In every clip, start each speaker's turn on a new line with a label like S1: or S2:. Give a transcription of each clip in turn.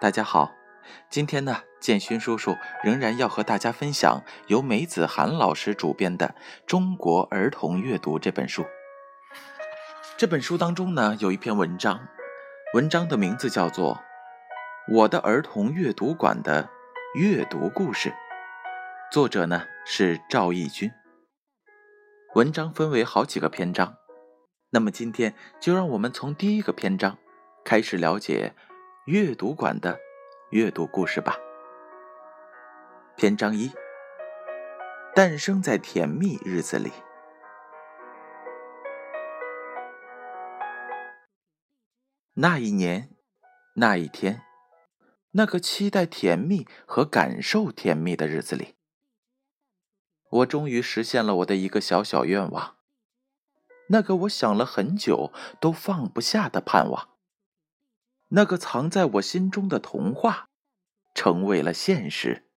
S1: 大家好，今天呢，建勋叔叔仍然要和大家分享由梅子涵老师主编的《中国儿童阅读》这本书。这本书当中呢，有一篇文章，文章的名字叫做《我的儿童阅读馆的阅读故事》，作者呢是赵义军。文章分为好几个篇章，那么今天就让我们从第一个篇章开始了解。阅读馆的阅读故事吧。篇章一：诞生在甜蜜日子里。那一年，那一天，那个期待甜蜜和感受甜蜜的日子里，我终于实现了我的一个小小愿望，那个我想了很久都放不下的盼望。那个藏在我心中的童话，成为了现实。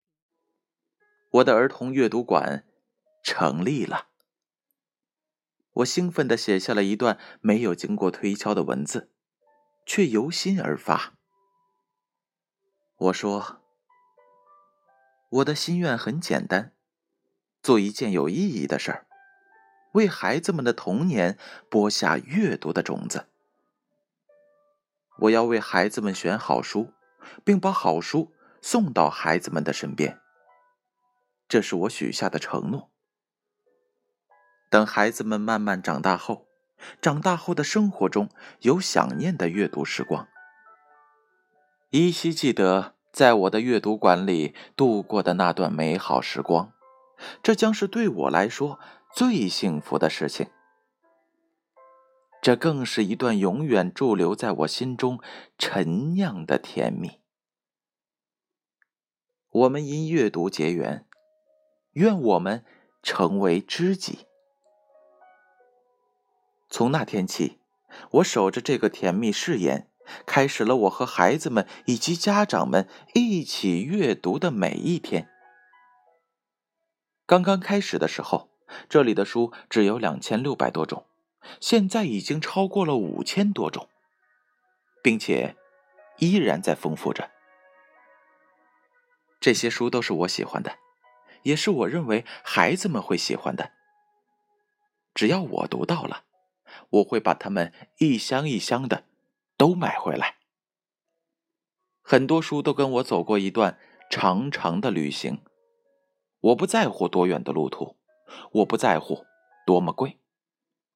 S1: 我的儿童阅读馆成立了。我兴奋地写下了一段没有经过推敲的文字，却由心而发。我说：“我的心愿很简单，做一件有意义的事儿，为孩子们的童年播下阅读的种子。”我要为孩子们选好书，并把好书送到孩子们的身边。这是我许下的承诺。等孩子们慢慢长大后，长大后的生活中有想念的阅读时光，依稀记得在我的阅读馆里度过的那段美好时光，这将是对我来说最幸福的事情。这更是一段永远驻留在我心中陈酿的甜蜜。我们因阅读结缘，愿我们成为知己。从那天起，我守着这个甜蜜誓言，开始了我和孩子们以及家长们一起阅读的每一天。刚刚开始的时候，这里的书只有两千六百多种。现在已经超过了五千多种，并且依然在丰富着。这些书都是我喜欢的，也是我认为孩子们会喜欢的。只要我读到了，我会把它们一箱一箱的都买回来。很多书都跟我走过一段长长的旅行，我不在乎多远的路途，我不在乎多么贵。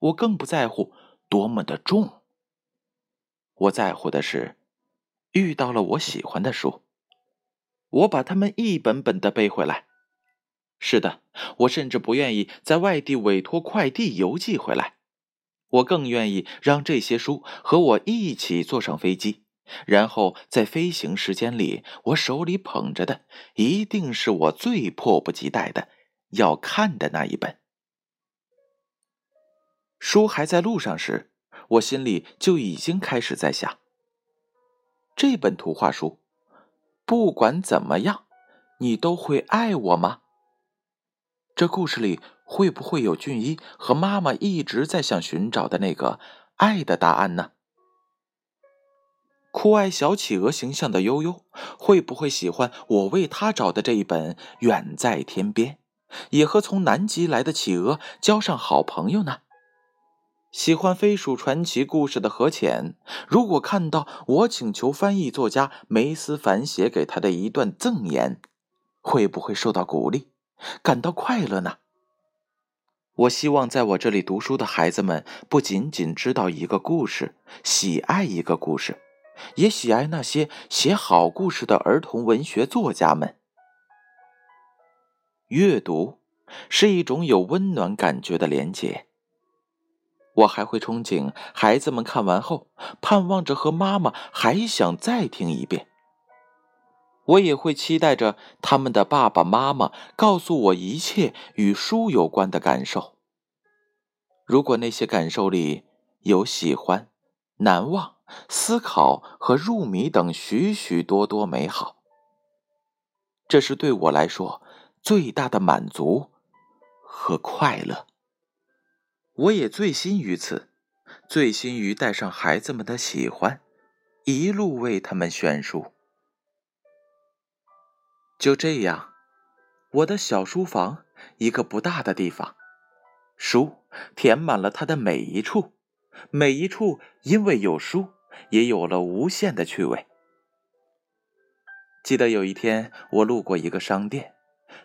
S1: 我更不在乎多么的重，我在乎的是遇到了我喜欢的书，我把它们一本本的背回来。是的，我甚至不愿意在外地委托快递邮寄回来，我更愿意让这些书和我一起坐上飞机，然后在飞行时间里，我手里捧着的一定是我最迫不及待的要看的那一本。书还在路上时，我心里就已经开始在想：这本图画书，不管怎么样，你都会爱我吗？这故事里会不会有俊一和妈妈一直在想寻找的那个爱的答案呢？酷爱小企鹅形象的悠悠，会不会喜欢我为他找的这一本《远在天边》，也和从南极来的企鹅交上好朋友呢？喜欢飞鼠传奇故事的何浅，如果看到我请求翻译作家梅思凡写给他的一段赠言，会不会受到鼓励，感到快乐呢？我希望在我这里读书的孩子们，不仅仅知道一个故事，喜爱一个故事，也喜爱那些写好故事的儿童文学作家们。阅读是一种有温暖感觉的连结。我还会憧憬孩子们看完后，盼望着和妈妈还想再听一遍。我也会期待着他们的爸爸妈妈告诉我一切与书有关的感受。如果那些感受里有喜欢、难忘、思考和入迷等许许多多美好，这是对我来说最大的满足和快乐。我也醉心于此，醉心于带上孩子们的喜欢，一路为他们选书。就这样，我的小书房，一个不大的地方，书填满了它的每一处，每一处因为有书，也有了无限的趣味。记得有一天，我路过一个商店，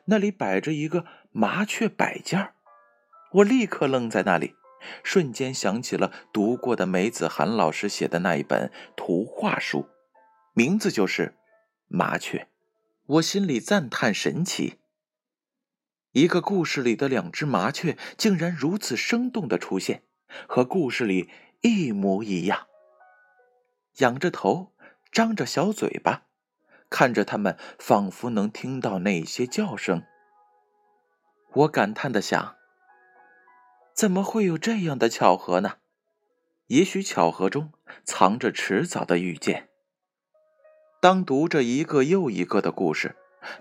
S1: 那里摆着一个麻雀摆件儿，我立刻愣在那里，瞬间想起了读过的梅子涵老师写的那一本图画书，名字就是《麻雀》。我心里赞叹神奇，一个故事里的两只麻雀竟然如此生动的出现，和故事里一模一样。仰着头，张着小嘴巴，看着它们，仿佛能听到那些叫声。我感叹的想：怎么会有这样的巧合呢？也许巧合中藏着迟早的遇见。当读着一个又一个的故事，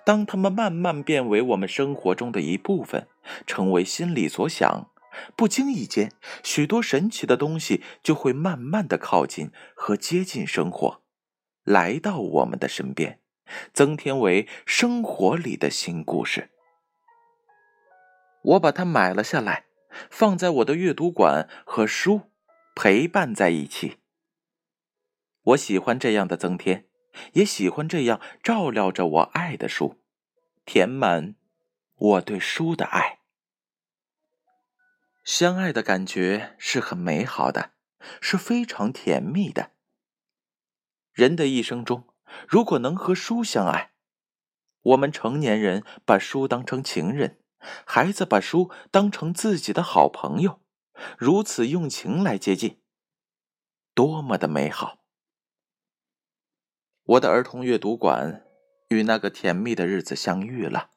S1: 当他们慢慢变为我们生活中的一部分，成为心里所想，不经意间，许多神奇的东西就会慢慢的靠近和接近生活，来到我们的身边，增添为生活里的新故事。我把它买了下来，放在我的阅读馆，和书陪伴在一起。我喜欢这样的增添。也喜欢这样照料着我爱的书，填满我对书的爱。相爱的感觉是很美好的，是非常甜蜜的。人的一生中，如果能和书相爱，我们成年人把书当成情人，孩子把书当成自己的好朋友，如此用情来接近，多么的美好！我的儿童阅读馆与那个甜蜜的日子相遇了。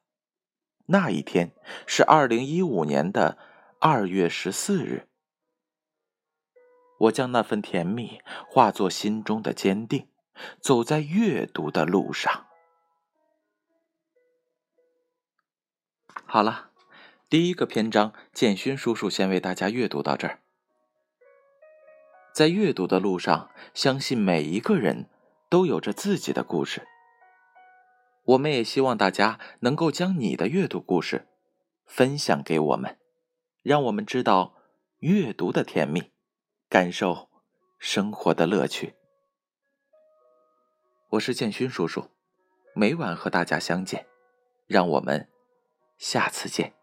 S1: 那一天是二零一五年的二月十四日。我将那份甜蜜化作心中的坚定，走在阅读的路上。好了，第一个篇章，建勋叔叔先为大家阅读到这儿。在阅读的路上，相信每一个人。都有着自己的故事。我们也希望大家能够将你的阅读故事分享给我们，让我们知道阅读的甜蜜，感受生活的乐趣。我是建勋叔叔，每晚和大家相见，让我们下次见。